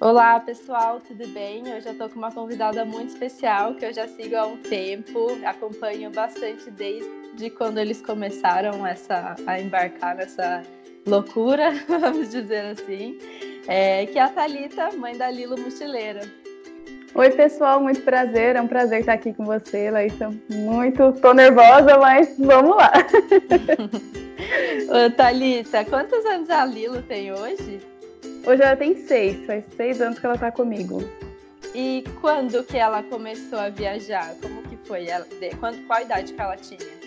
Olá pessoal, tudo bem? Hoje eu estou com uma convidada muito especial que eu já sigo há um tempo, acompanho bastante desde quando eles começaram essa, a embarcar nessa loucura, vamos dizer assim, é, que é a Thalita, mãe da Lilo Mochileira. Oi pessoal, muito prazer, é um prazer estar aqui com você, Laísa. Muito, tô nervosa, mas vamos lá. Ô, Thalita, quantos anos a Lilo tem hoje? Hoje ela tem seis, faz seis anos que ela tá comigo. E quando que ela começou a viajar? Como que foi? Ela, quando, qual a idade que ela tinha?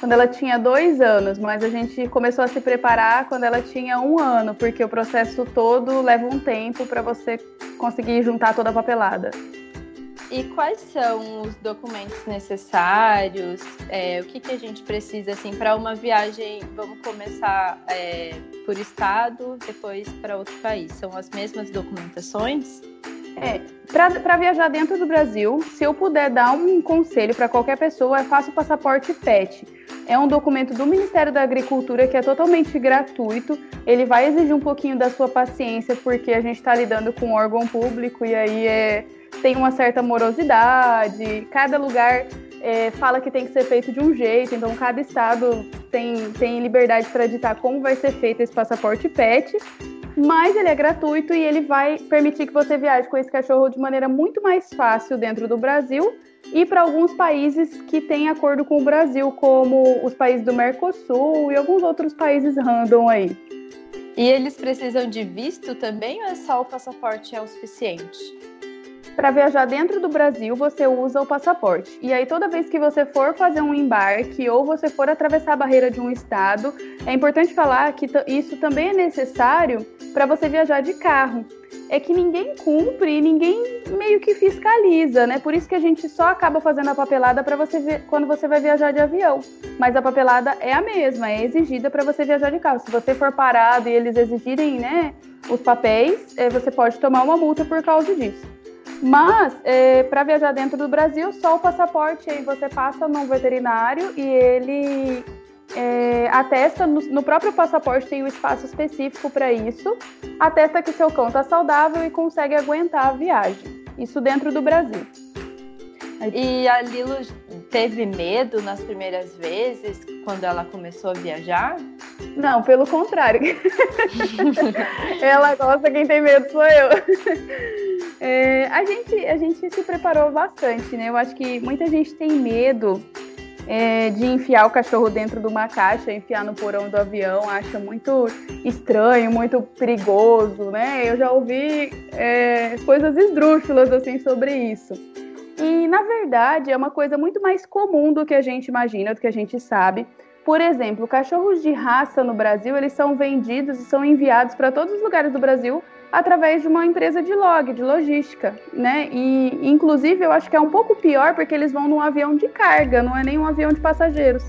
Quando ela tinha dois anos, mas a gente começou a se preparar quando ela tinha um ano, porque o processo todo leva um tempo para você conseguir juntar toda a papelada. E quais são os documentos necessários? É, o que, que a gente precisa assim para uma viagem? Vamos começar é, por estado, depois para outro país. São as mesmas documentações? É, para viajar dentro do Brasil, se eu puder dar um conselho para qualquer pessoa, é faça o passaporte PET. É um documento do Ministério da Agricultura que é totalmente gratuito. Ele vai exigir um pouquinho da sua paciência, porque a gente está lidando com um órgão público e aí é tem uma certa morosidade, cada lugar é, fala que tem que ser feito de um jeito, então cada estado tem, tem liberdade para ditar como vai ser feito esse passaporte PET, mas ele é gratuito e ele vai permitir que você viaje com esse cachorro de maneira muito mais fácil dentro do Brasil e para alguns países que têm acordo com o Brasil, como os países do Mercosul e alguns outros países random aí. E eles precisam de visto também ou é só o passaporte é o suficiente? Para viajar dentro do Brasil, você usa o passaporte. E aí, toda vez que você for fazer um embarque ou você for atravessar a barreira de um estado, é importante falar que isso também é necessário para você viajar de carro. É que ninguém cumpre ninguém meio que fiscaliza, né? Por isso que a gente só acaba fazendo a papelada para você ver quando você vai viajar de avião. Mas a papelada é a mesma, é exigida para você viajar de carro. Se você for parado e eles exigirem, né, os papéis, eh, você pode tomar uma multa por causa disso. Mas, é, para viajar dentro do Brasil, só o passaporte aí você passa num veterinário e ele é, atesta, no, no, próprio passaporte tem um espaço específico para isso, atesta que seu cão está saudável e consegue aguentar a viagem. Isso dentro do Brasil. E a Lilo teve medo nas primeiras vezes, quando ela começou a viajar? Não, pelo contrário. ela gosta, quem tem medo sou eu. É, a, gente, a gente se preparou bastante, né? Eu acho que muita gente tem medo é, de enfiar o cachorro dentro de uma caixa, enfiar no porão do avião, acha muito estranho, muito perigoso, né? Eu já ouvi é, coisas esdrúxulas assim sobre isso. E na verdade é uma coisa muito mais comum do que a gente imagina, do que a gente sabe. Por exemplo, cachorros de raça no Brasil, eles são vendidos e são enviados para todos os lugares do Brasil através de uma empresa de log, de logística, né? E inclusive eu acho que é um pouco pior porque eles vão num avião de carga, não é nem um avião de passageiros.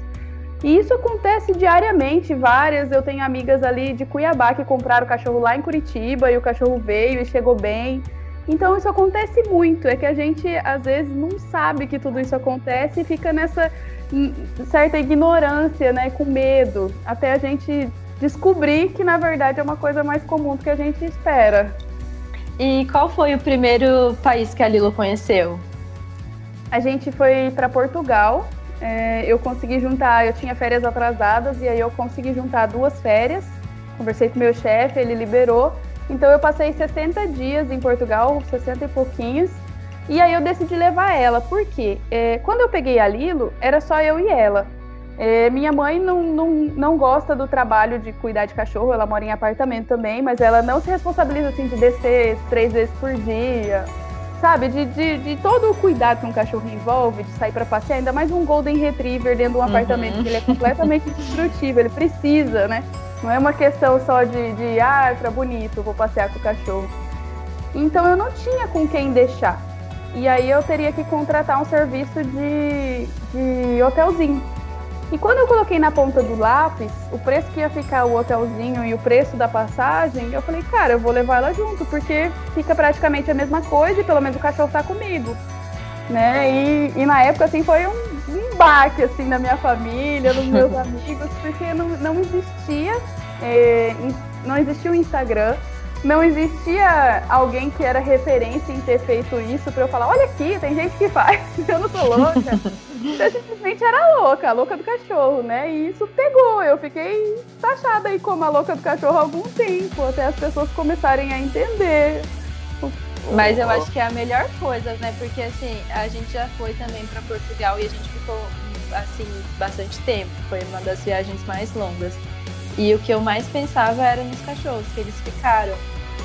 E isso acontece diariamente, várias. Eu tenho amigas ali de Cuiabá que compraram o cachorro lá em Curitiba e o cachorro veio e chegou bem. Então isso acontece muito, é que a gente às vezes não sabe que tudo isso acontece e fica nessa hum, certa ignorância, né, com medo, até a gente descobrir que na verdade é uma coisa mais comum do que a gente espera. E qual foi o primeiro país que a Lilo conheceu? A gente foi para Portugal. É, eu consegui juntar, eu tinha férias atrasadas e aí eu consegui juntar duas férias. Conversei com meu chefe, ele liberou. Então eu passei 60 dias em Portugal, 60 e pouquinhos. E aí eu decidi levar ela, porque é, quando eu peguei a Lilo, era só eu e ela. É, minha mãe não, não, não gosta do trabalho de cuidar de cachorro, ela mora em apartamento também, mas ela não se responsabiliza assim de descer três vezes por dia, sabe? De, de, de todo o cuidado que um cachorro envolve, de sair para passear, ainda mais um Golden Retriever dentro de um uhum. apartamento, que ele é completamente destrutivo, ele precisa, né? Não é uma questão só de, de ah, para bonito, vou passear com o cachorro. Então eu não tinha com quem deixar. E aí eu teria que contratar um serviço de, de hotelzinho. E quando eu coloquei na ponta do lápis o preço que ia ficar o hotelzinho e o preço da passagem, eu falei, cara, eu vou levar ela junto, porque fica praticamente a mesma coisa e pelo menos o cachorro tá comigo. Né? E, e na época, assim, foi um, um baque assim na minha família, nos meus amigos, porque não, não existia, é, não existia o Instagram, não existia alguém que era referência em ter feito isso para eu falar, olha aqui, tem gente que faz, eu não sou louca. eu simplesmente era louca, a louca do cachorro, né? E isso pegou. Eu fiquei taxada aí como a louca do cachorro há algum tempo, até as pessoas começarem a entender. Mas eu acho que é a melhor coisa, né? Porque assim, a gente já foi também para Portugal e a gente ficou assim bastante tempo. Foi uma das viagens mais longas. E o que eu mais pensava era nos cachorros, que eles ficaram.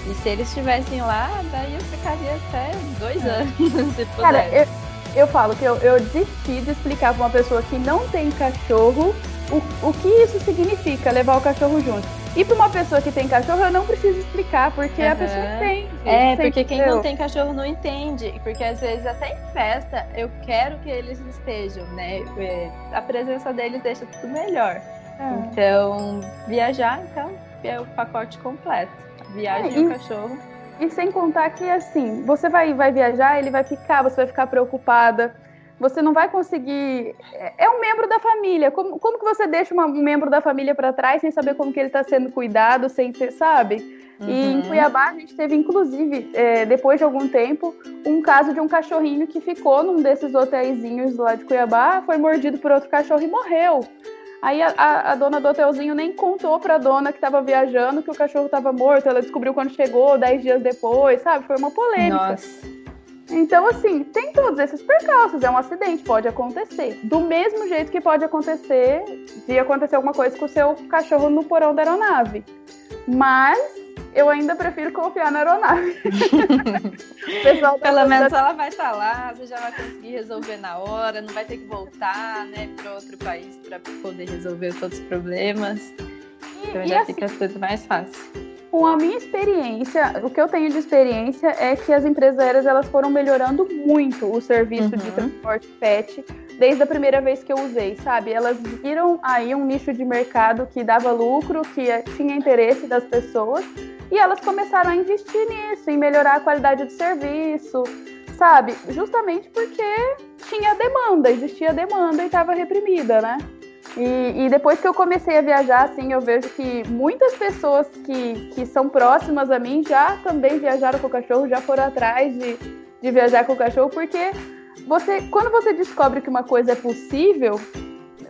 E se eles estivessem lá, daí eu ficaria até dois é. anos, se puder. Cara, eu, eu falo que eu, eu desisti de explicar para uma pessoa que não tem cachorro o, o que isso significa, levar o cachorro junto. E para uma pessoa que tem cachorro, eu não preciso explicar, porque uhum. a pessoa entende. É, porque quem não tem cachorro não entende. Porque às vezes até em festa eu quero que eles estejam, né? É, a presença deles deixa tudo melhor. É. Então, viajar, então, é o pacote completo. viagem é, e, o cachorro. E sem contar que, assim, você vai, vai viajar, ele vai ficar, você vai ficar preocupada. Você não vai conseguir. É, é um membro da família. Como, como que você deixa uma, um membro da família para trás sem saber como que ele está sendo cuidado, sem ter, sabe? Uhum. E em uhum. Cuiabá a gente teve, inclusive, é, depois de algum tempo, um caso de um cachorrinho que ficou num desses hotéisinhos lá de Cuiabá, foi mordido por outro cachorro e morreu. Aí a, a, a, dona do hotelzinho nem contou pra dona que tava viajando que o cachorro tava morto. Ela descobriu quando chegou, dez dias depois, sabe? Foi uma polêmica. Nossa. Então, assim, tem todos esses percalços. É um acidente, pode acontecer. Do mesmo jeito que pode acontecer de acontecer alguma coisa com o seu cachorro no porão da aeronave. Mas eu ainda prefiro confiar na aeronave. Pelo menos ela vai estar tá lá, você já vai conseguir resolver na hora, não vai ter que voltar né, para outro país para poder resolver todos os problemas. Então já assim, fica tudo mais fácil. Com a minha experiência, o que eu tenho de experiência é que as empresas aéreas elas foram melhorando muito o serviço uhum. de transporte pet desde a primeira vez que eu usei, sabe? Elas viram aí um nicho de mercado que dava lucro, que tinha interesse das pessoas e elas começaram a investir nisso, em melhorar a qualidade do serviço, sabe? Justamente porque tinha demanda, existia demanda e estava reprimida, né? E, e, depois que eu comecei a viajar, assim, eu vejo que muitas pessoas que, que são próximas a mim já também viajaram com o cachorro, já foram atrás de, de viajar com o cachorro, porque você, quando você descobre que uma coisa é possível,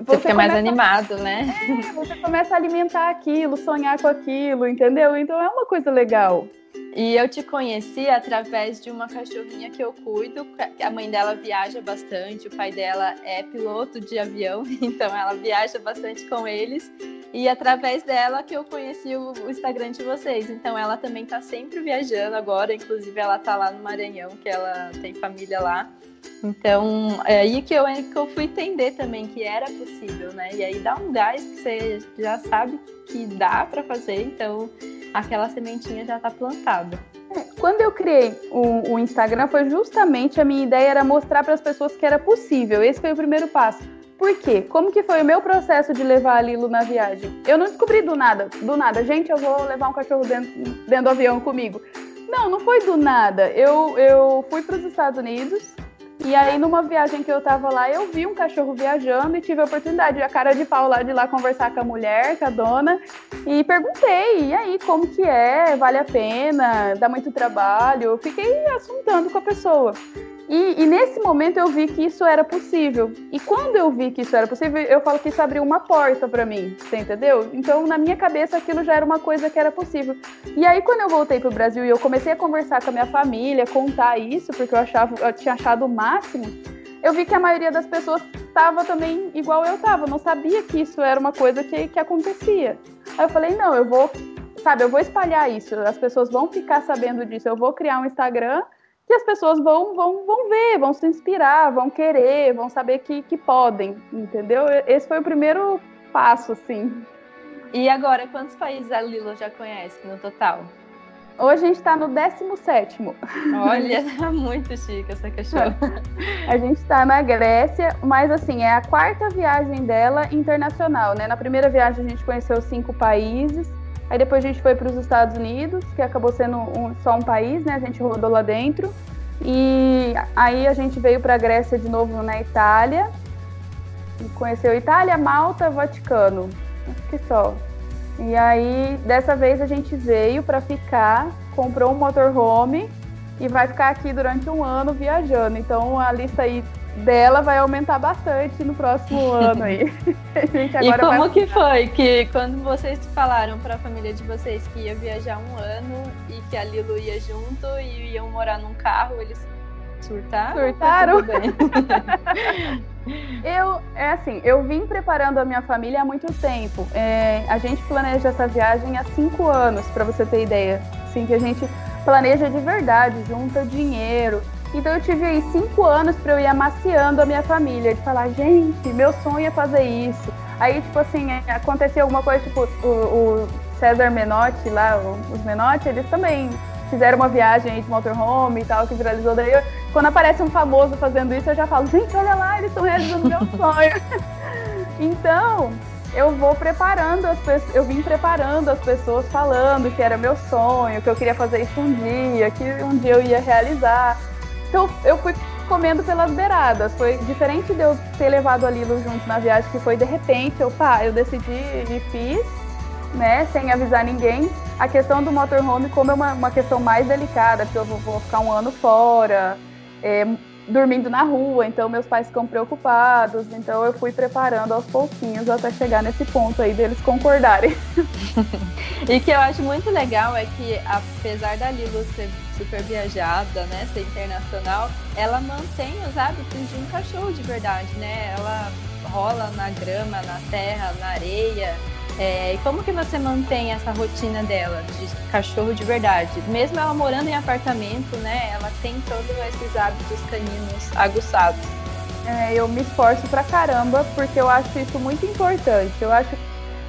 você, fica mais animado, né? É, você começa a alimentar aquilo, sonhar com aquilo, entendeu? Então é uma coisa legal. E eu te conheci através de uma cachorrinha que eu cuido. A mãe dela viaja bastante, o pai dela é piloto de avião, então ela viaja bastante com eles. E através dela que eu conheci o, Instagram de vocês. Então ela também está sempre viajando agora, inclusive ela está lá no Maranhão, que ela tem família lá. Então, é aí que eu, que eu fui entender também que era possível, né? E aí dá um gás que você já sabe que dá para fazer, então aquela sementinha já está plantada. É, quando eu criei o, o, Instagram, foi justamente a minha ideia era mostrar para as pessoas que era possível. Esse foi o primeiro passo. Por quê? Como que foi o meu processo de levar a Lilo na viagem? Eu não descobri do nada, do nada, gente, eu vou levar um cachorro dentro, dentro do avião comigo. Não, não foi do nada. Eu, eu fui para os Estados Unidos, e aí, numa viagem que eu tava lá, eu vi um cachorro viajando e tive a oportunidade, a cara de pau lá de lá conversar com a mulher, com a dona, e perguntei, e aí, como que é? Vale a pena? Dá muito trabalho? Fiquei assuntando com a pessoa. E, e, nesse momento eu vi que isso era possível. E quando eu vi que isso era possível, eu falo que isso abriu uma porta para mim, você entendeu? Então, na minha cabeça, aquilo já era uma coisa que era possível. E aí, quando eu voltei pro Brasil e eu comecei a conversar com a minha família, contar isso, porque eu achava, eu tinha achado o máximo, eu vi que a maioria das pessoas estava também igual eu estava, não sabia que isso era uma coisa que, que acontecia. Aí eu falei, não, eu vou, sabe, eu vou espalhar isso, as pessoas vão ficar sabendo disso, eu vou criar um Instagram que as pessoas vão, vão, vão ver, vão se inspirar, vão querer, vão saber que, que podem, entendeu? Esse foi o primeiro passo, assim. E agora, quantos países a Lilo já conhece no total? Hoje a gente está no 17. Olha, tá muito chique essa cachorra. A gente está na Grécia, mas assim, é a quarta viagem dela internacional, né? Na primeira viagem a gente conheceu cinco países. Aí depois a gente foi para os Estados Unidos, que acabou sendo um, só um país, né? A gente rodou lá dentro. E aí a gente veio para a Grécia de novo na Itália. conheceu Itália, Malta, Vaticano. Acho que só. E aí, dessa vez a gente veio para ficar, comprou um motorhome e vai ficar aqui durante um ano viajando. Então a lista aí dela vai aumentar bastante no próximo ano aí. e como que foi que quando vocês falaram para a família de vocês que ia viajar um ano e que a Lilo ia junto e iam morar num carro, eles surtaram? Surtaram. eu, é assim, eu vim preparando a minha família há muito tempo. É, a gente planeja essa viagem há cinco anos, para você ter ideia. Assim, que a gente planeja de verdade, junta dinheiro. Então eu tive aí cinco anos para eu ir amaciando a minha família, de falar, gente, meu sonho é fazer isso. Aí, tipo assim, aconteceu alguma coisa, tipo, o, o César Menotti lá, os Menotti, eles também fizeram uma viagem aí de motorhome e tal, que viralizou. Daí, eu, quando aparece um famoso fazendo isso, eu já falo, gente, olha lá, eles estão realizando meu sonho. então, eu vou preparando as pessoas, eu vim preparando as pessoas falando que era meu sonho, que eu queria fazer isso um dia, que um dia eu ia realizar. Então, eu fui comendo pelas beiradas. Foi diferente de eu ter levado a Lilo junto na viagem, que foi de repente, eu, pá, eu decidi e fiz né, sem avisar ninguém. A questão do motorhome, como é uma, uma questão mais delicada, porque eu vou, vou ficar um ano fora, é, dormindo na rua, então meus pais ficam preocupados, então eu fui preparando aos pouquinhos até chegar nesse ponto aí deles concordarem. e que eu acho muito legal é que, apesar da Lilo ser super viajada, né, ser internacional, ela mantém os hábitos de um cachorro de verdade, né? Ela rola na grama, na terra, na areia, é, e como que você mantém essa rotina dela de cachorro de verdade? Mesmo ela morando em apartamento, né? Ela tem todos esses hábitos caninos aguçados. É, eu me esforço pra caramba porque eu acho isso muito importante. Eu acho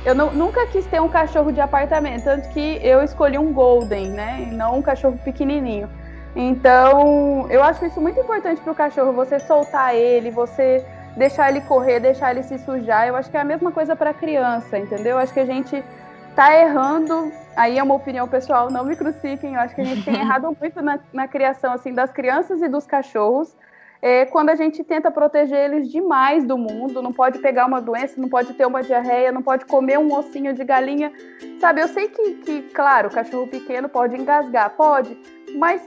eu não, nunca quis ter um cachorro de apartamento, tanto que eu escolhi um golden, né? E não um cachorro pequenininho. Então, eu acho isso muito importante para o cachorro, você soltar ele, você deixar ele correr, deixar ele se sujar. Eu acho que é a mesma coisa para criança, entendeu? Eu acho que a gente tá errando. Aí é uma opinião pessoal, não me crucifiquem. Eu acho que a gente tem errado muito na, na criação assim das crianças e dos cachorros. É, quando a gente tenta proteger eles demais do mundo, não pode pegar uma doença, não pode ter uma diarreia, não pode comer um ossinho de galinha, sabe? Eu sei que, que claro, o cachorro pequeno pode engasgar, pode, mas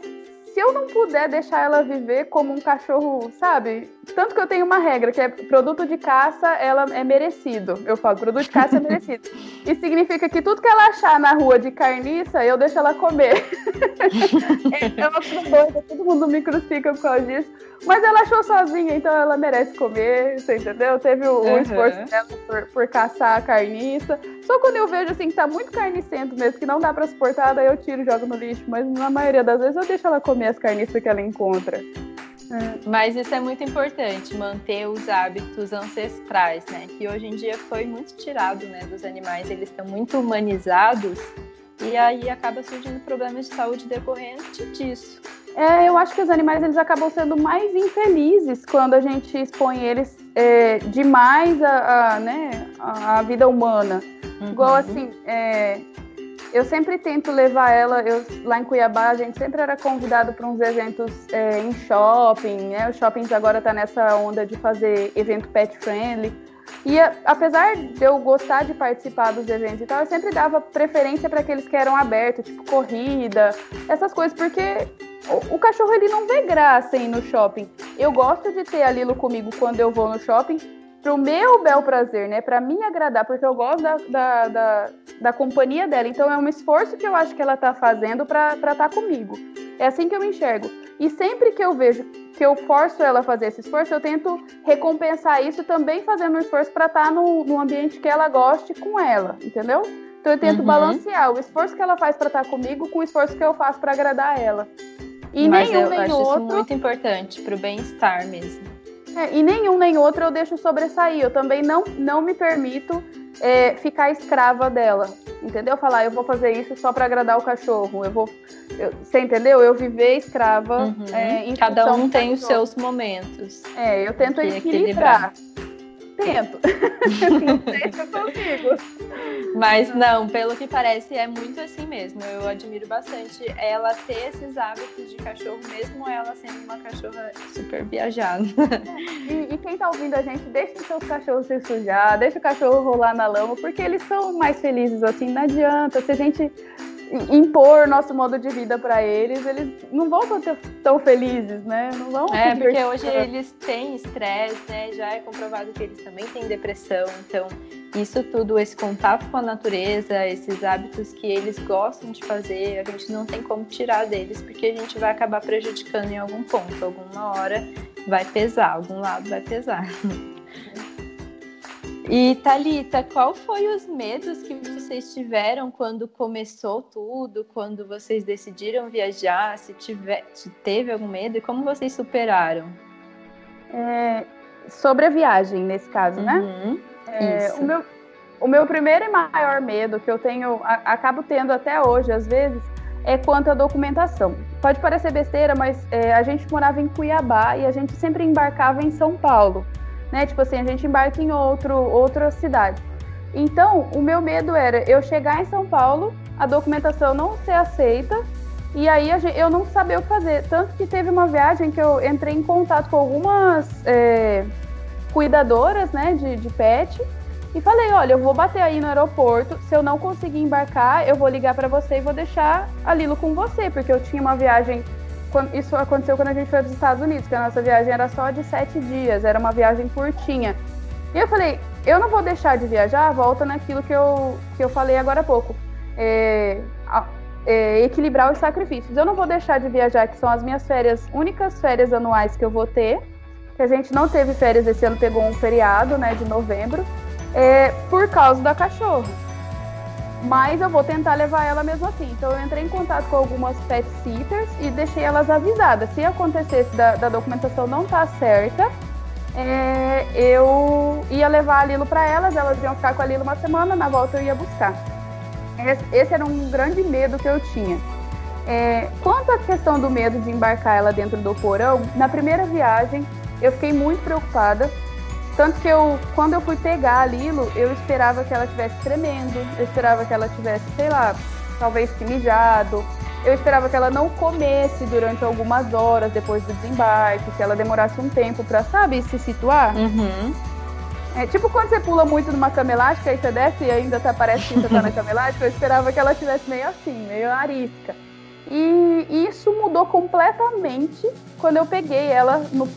se eu não puder deixar ela viver como um cachorro, sabe? Tanto que eu tenho uma regra, que é produto de caça, ela é merecido. Eu falo, produto de caça é merecido. Isso significa que tudo que ela achar na rua de carniça, eu deixo ela comer. é uma coisa todo mundo me crucifica por causa disso. Mas ela achou sozinha, então ela merece comer, você entendeu? Teve o, uhum. esforço dela por, por, caçar a carniça. Só quando eu vejo assim que tá muito carnicento mesmo, que não dá pra suportar, daí eu tiro e jogo no lixo. Mas na maioria das vezes eu deixo ela comer as carniças que ela encontra. Mas isso é muito importante, manter os hábitos ancestrais, né? Que hoje em dia foi muito tirado né, dos animais, eles estão muito humanizados e aí acaba surgindo problemas de saúde decorrente disso. É, eu acho que os animais eles acabam sendo mais infelizes quando a gente expõe eles é, demais a, a, né, a, a vida humana. Uhum. Igual assim, é, eu sempre tento levar ela, eu, lá em Cuiabá a gente sempre era convidado para uns eventos é, em shopping, né? Os shoppings agora tá nessa onda de fazer evento pet friendly. E apesar de eu gostar de participar dos eventos e tal, eu sempre dava preferência para aqueles que eram abertos, tipo corrida, essas coisas, porque o, o, cachorro ele não vê graça em ir no shopping. Eu gosto de ter a Lilo comigo quando eu vou no shopping, pro meu bel prazer, né? Para mim agradar, porque eu gosto da, da, da, da, companhia dela. Então é um esforço que eu acho que ela tá fazendo para estar tá comigo. É assim que eu enxergo. E sempre que eu vejo que eu forço ela a fazer esse esforço, eu tento recompensar isso também fazendo um esforço para estar tá no, no ambiente que ela goste com ela, entendeu? Então eu tento uhum. balancear o esforço que ela faz para estar tá comigo com o esforço que eu faço para agradar ela. E Mas nenhum eu nem acho outro... isso muito importante para o bem-estar mesmo. É, e nenhum nem outro eu deixo sobressair. Eu também não, não me permito é, ficar escrava dela. Entendeu? Falar, eu vou fazer isso só para agradar o cachorro. Eu vou. Eu, você entendeu? Eu viver escrava. Uhum. É, Cada um tem os seus momentos. É, eu tento equilibrar. equilibrar tento. não sei se eu consigo. Mas não, pelo que parece, é muito assim mesmo. Eu admiro bastante ela ter esses hábitos de cachorro, mesmo ela sendo uma cachorra super viajada. E, e quem tá ouvindo a gente, deixa os seus cachorros se sujar, deixa o cachorro rolar na lama, porque eles são mais felizes assim. Não adianta. Se a gente impor nosso modo de vida para eles, eles não vão ser tão felizes, né? Não vão. É, porque hoje eles têm estresse, né? Já é comprovado que eles também têm depressão. Então, isso tudo, esse contato com a natureza, esses hábitos que eles gostam de fazer, a gente não tem como tirar deles, porque a gente vai acabar prejudicando em algum ponto. Alguma hora vai pesar, algum lado vai pesar. E Talita, qual foi os medos que vocês tiveram quando começou tudo, quando vocês decidiram viajar? Se, tiver, se teve algum medo e como vocês superaram? É, sobre a viagem, nesse caso, né? uhum, né? É, o, meu, o meu primeiro e maior medo que eu tenho, a, acabo tendo até hoje, às vezes, é quanto à documentação. Pode parecer besteira, mas é, a gente morava em Cuiabá e a gente sempre embarcava em São Paulo né? Tipo assim, a gente embarca em outro, outra cidade. Então, o meu medo era eu chegar em São Paulo, a documentação não ser aceita e aí eu não saber o que fazer. Tanto que teve uma viagem que eu entrei em contato com algumas é, cuidadoras, né, de, de pet e falei, olha, eu vou bater aí no aeroporto. Se eu não conseguir embarcar, eu vou ligar para você e vou deixar a Lilo com você, porque eu tinha uma viagem isso aconteceu quando a gente foi para os Estados Unidos, que a nossa viagem era só de sete dias, era uma viagem curtinha. E eu falei, eu não vou deixar de viajar, volta naquilo que eu, que eu falei agora há pouco. É, é, equilibrar os sacrifícios. Eu não vou deixar de viajar, que são as minhas férias, únicas férias anuais que eu vou ter. Que a gente não teve férias esse ano, pegou um feriado, né, de novembro, é, por causa da cachorro. Mas eu vou tentar levar ela mesmo assim. Então eu entrei em contato com algumas pet sitters e deixei elas avisadas. Se acontecesse da, da documentação não estar tá certa, é, eu ia levar a Lilo para elas, elas iam ficar com a Lilo uma semana, na volta eu ia buscar. Esse, era um grande medo que eu tinha. É, quanto à questão do medo de embarcar ela dentro do porão, na primeira viagem eu fiquei muito preocupada tanto que eu, quando eu fui pegar a Lilo, eu esperava que ela tivesse tremendo, eu esperava que ela tivesse, sei lá, talvez mijado. Eu esperava que ela não comesse durante algumas horas depois do desembarque, que ela demorasse um tempo para, sabe, se situar. Uhum. É, tipo quando você pula muito numa cama elástica, aí você desce e ainda tá, parece que você tá na cama elástica, eu esperava que ela tivesse meio assim, meio arisca. E isso mudou completamente quando eu peguei ela no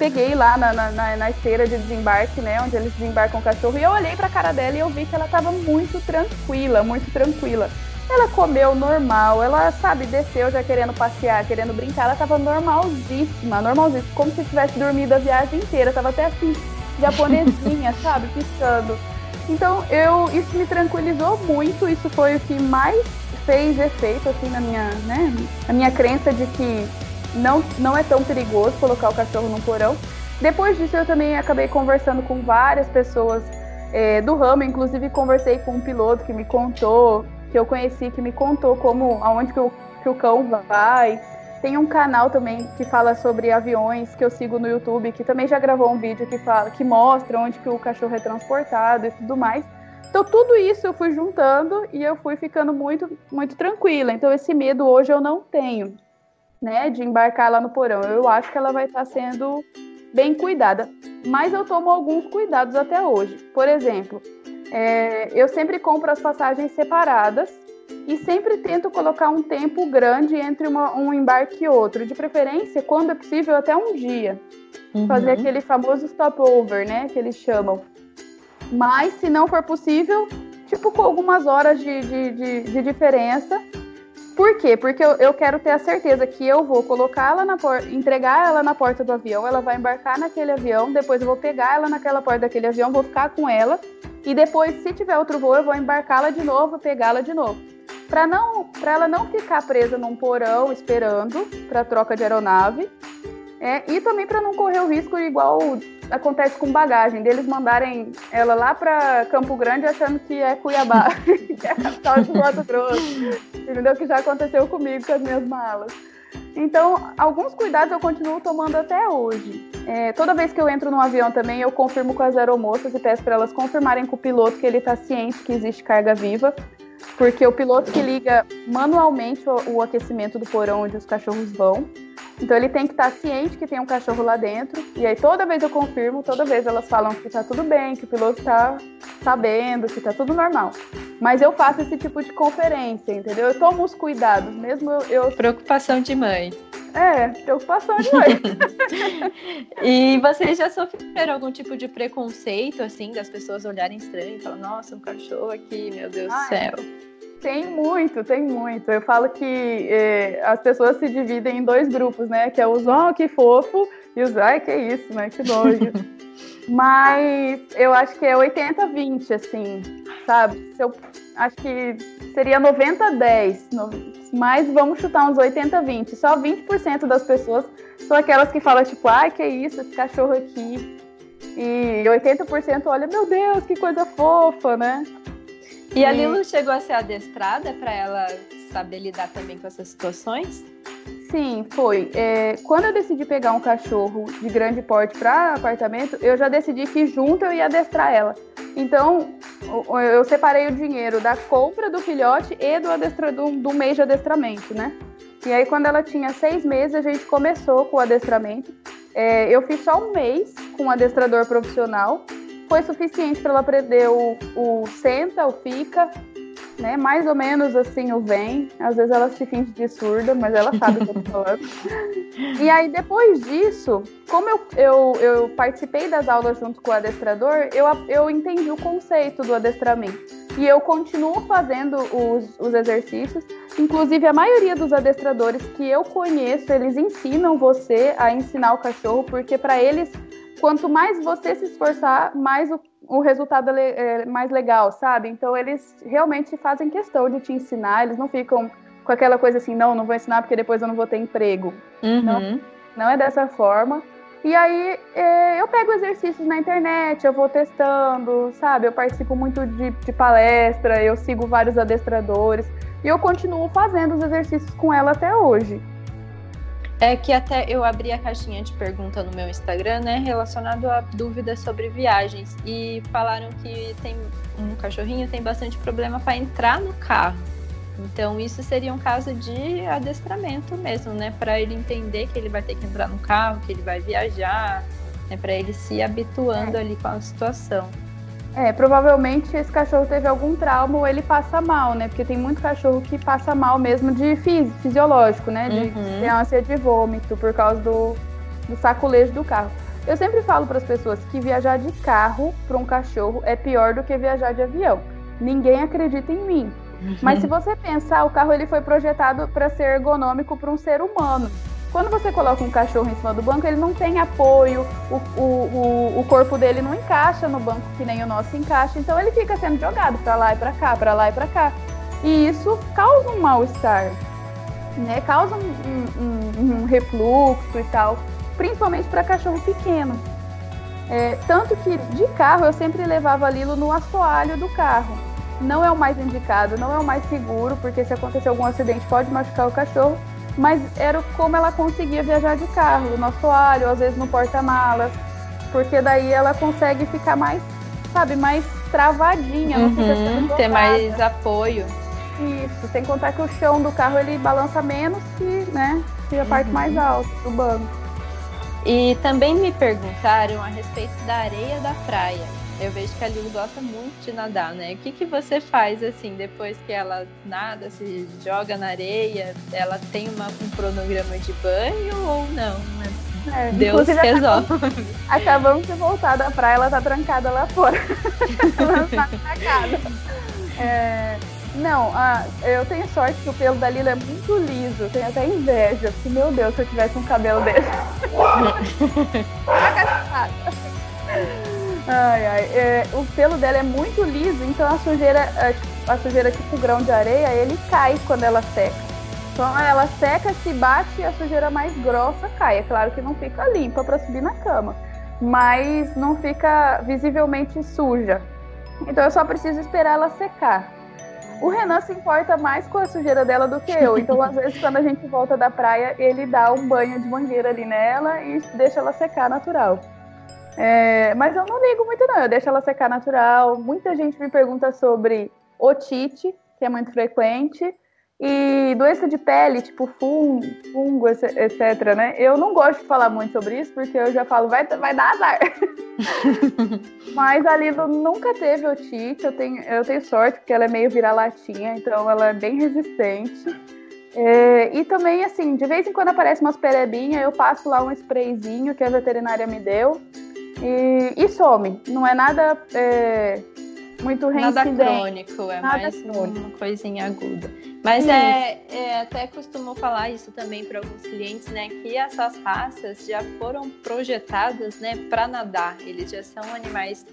peguei lá na, na, na, esteira de desembarque, né, onde eles desembarcam o cachorro, e eu olhei pra cara dela e eu vi que ela tava muito tranquila, muito tranquila. Ela comeu normal, ela, sabe, desceu já querendo passear, querendo brincar, ela tava normalzíssima, normalzíssima, como se tivesse dormido a viagem inteira, tava até assim, japonesinha, sabe, piscando. Então, eu, isso me tranquilizou muito, isso foi o que mais fez efeito, assim, na minha, né, a minha crença de que não, não é tão perigoso colocar o cachorro no porão. Depois disso, eu também acabei conversando com várias pessoas é, do ramo, inclusive conversei com um piloto que me contou, que eu conheci, que me contou como aonde que o, que o cão vai. Tem um canal também que fala sobre aviões que eu sigo no YouTube, que também já gravou um vídeo que fala, que mostra onde que o cachorro é transportado e tudo mais. Então tudo isso eu fui juntando e eu fui ficando muito muito tranquila. Então esse medo hoje eu não tenho né, de embarcar lá no porão. Eu acho que ela vai estar sendo bem cuidada. Mas eu tomo alguns cuidados até hoje. Por exemplo, é, eu sempre compro as passagens separadas e sempre tento colocar um tempo grande entre uma, um embarque e outro. De preferência, quando é possível, até um dia. Uhum. Fazer aquele famoso stopover, né, que eles chamam. Mas, se não for possível, tipo com algumas horas de, de, de, de diferença, por quê? Porque eu, eu quero ter a certeza que eu vou colocar ela na porta, entregar ela na porta do avião, ela vai embarcar naquele avião, depois eu vou pegar ela naquela porta daquele avião, vou ficar com ela e depois, se tiver outro voo, eu vou embarcá-la de novo, pegá-la de novo. Para não, para ela não ficar presa num porão esperando para troca de aeronave, é, e também para não correr o risco igual acontece com bagagem, deles mandarem ela lá para Campo Grande achando que é Cuiabá, que é a capital de Mato Grosso. Entendeu? Que já aconteceu comigo com as minhas malas. Então, alguns cuidados eu continuo tomando até hoje. É, toda vez que eu entro no avião também, eu confirmo com as aeromoças e peço para elas confirmarem com o piloto que ele está ciente que existe carga viva, porque o piloto que liga manualmente o, o aquecimento do porão onde os cachorros vão. Então ele tem que estar ciente que tem um cachorro lá dentro. E aí toda vez eu confirmo, toda vez elas falam que tá tudo bem, que o piloto tá sabendo, que tá tudo normal. Mas eu faço esse tipo de conferência, entendeu? Eu tomo os cuidados, mesmo eu. eu... Preocupação de mãe. É, preocupação de mãe. e vocês já sofreram algum tipo de preconceito, assim, das pessoas olharem estranho e falar, nossa, um cachorro aqui, meu Deus do céu. Tem muito, tem muito. Eu falo que é, as pessoas se dividem em dois grupos, né? Que é os oh, que fofo e os ai, que isso, né? Que nojo. Mas eu acho que é 80-20, assim, sabe? Se eu, acho que seria 90-10. Mas vamos chutar uns 80-20. Só 20% das pessoas são aquelas que falam, tipo, ai, que isso, esse cachorro aqui. E 80% olha, meu Deus, que coisa fofa, né? E a Lilo chegou a ser adestrada para ela saber lidar também com essas situações? Sim, foi. É, quando eu decidi pegar um cachorro de grande porte para apartamento, eu já decidi que junto eu ia adestrar ela. Então, eu separei o dinheiro da compra do filhote e do, adestra, do, do mês de adestramento, né? E aí, quando ela tinha seis meses, a gente começou com o adestramento. É, eu fiz só um mês com um adestrador profissional foi suficiente para ela aprender o, o senta, o fica, né? Mais ou menos assim o vem. Às vezes ela se finge de surda, mas ela sabe o que eu tô falando. E aí, depois disso, como eu, eu, eu participei das aulas junto com o adestrador, eu, eu entendi o conceito do adestramento. E eu continuo fazendo os, os exercícios. Inclusive, a maioria dos adestradores que eu conheço, eles ensinam você a ensinar o cachorro, porque para eles quanto mais você se esforçar, mais o, o resultado é, é mais legal, sabe? Então eles realmente fazem questão de te ensinar, eles não ficam com aquela coisa assim, não, não vou ensinar porque depois eu não vou ter emprego. Uhum. Não, não é dessa forma. E aí é, eu pego exercícios na internet, eu vou testando, sabe? Eu participo muito de, de palestra, eu sigo vários adestradores e eu continuo fazendo os exercícios com ela até hoje. É que até eu abri a caixinha de pergunta no meu Instagram, né, relacionado a dúvidas sobre viagens e falaram que tem um cachorrinho tem bastante problema para entrar no carro. Então isso seria um caso de adestramento mesmo, né, para ele entender que ele vai ter que entrar no carro, que ele vai viajar, né, para ele se habituando é. ali com a situação. É, provavelmente esse cachorro teve algum trauma ou ele passa mal, né? Porque tem muito cachorro que passa mal mesmo de fisi fisiológico, né? De uhum. ter ânsia de vômito por causa do, do saculejo do carro. Eu sempre falo para as pessoas que viajar de carro para um cachorro é pior do que viajar de avião. Ninguém acredita em mim. Uhum. Mas se você pensar, o carro ele foi projetado para ser ergonômico para um ser humano. Quando você coloca um cachorro em cima do banco, ele não tem apoio, o, o, o, corpo dele não encaixa no banco que nem o nosso encaixa, então ele fica sendo jogado para lá e para cá, para lá e para cá. E isso causa um mal-estar, né? Causa um, um, um, refluxo e tal, principalmente para cachorro pequeno. É, tanto que de carro eu sempre levava Lilo no assoalho do carro. Não é o mais indicado, não é o mais seguro, porque se acontecer algum acidente pode machucar o cachorro mas era como ela conseguia viajar de carro, no assoalho, às vezes no porta-malas, porque daí ela consegue ficar mais, sabe, mais travadinha, não fica uhum, ter mais apoio. Isso, sem contar que o chão do carro ele balança menos que, né, que a parte uhum. mais alta do banco. E também me perguntaram a respeito da areia da praia. Eu vejo que a Lulu gosta muito de nadar, né? O que, que você faz, assim, depois que ela nada, se joga na areia? Ela tem uma, um cronograma de banho ou não? É, Deus resolve. Acabamos, acabamos de voltar da praia, ela tá trancada lá fora. ela tá trancada. É, não, ah, eu tenho sorte que o pelo da Lila é muito liso. Tenho até inveja. Porque, meu Deus, se eu tivesse um cabelo desse. Ai, ai. É, o pelo dela é muito liso, então a sujeira, a, sujeira tipo grão de areia, ele cai quando ela seca. Então ela seca, se bate e a sujeira mais grossa cai. É claro que não fica limpa para subir na cama, mas não fica visivelmente suja. Então eu só preciso esperar ela secar. O Renan se importa mais com a sujeira dela do que eu. Então, às vezes, quando a gente volta da praia, ele dá um banho de mangueira ali nela e deixa ela secar natural. É, mas eu não ligo muito, não. Eu deixo ela secar natural. Muita gente me pergunta sobre otite, que é muito frequente. E doença de pele, tipo fungo, fungo, etc, né? Eu não gosto de falar muito sobre isso, porque eu já falo, vai, vai dar azar. Mas a Lilo nunca teve otite, eu tenho, eu tenho sorte, porque ela é meio vira-latinha, então ela é bem resistente. É, e também, assim, de vez em quando aparece umas perebinhas, eu passo lá um sprayzinho que a veterinária me deu e, e some. Não é nada é, muito reincidente. Nada crônico, é nada mais crônico. uma coisinha aguda. Mas é, é, até costumo falar isso também para alguns clientes, né? Que essas raças já foram projetadas, né, para nadar. Eles já são animais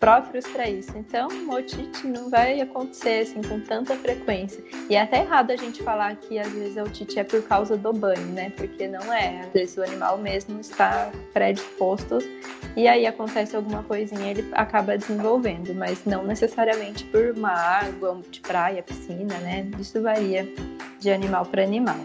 próprios para isso. Então, otite não vai acontecer assim com tanta frequência. E é até errado a gente falar que às vezes a otite é por causa do banho, né? Porque não é. Às vezes o animal mesmo está predisposto e aí acontece alguma coisinha, ele acaba desenvolvendo, mas não necessariamente por uma água de praia, piscina, né? Isso varia de animal para animal.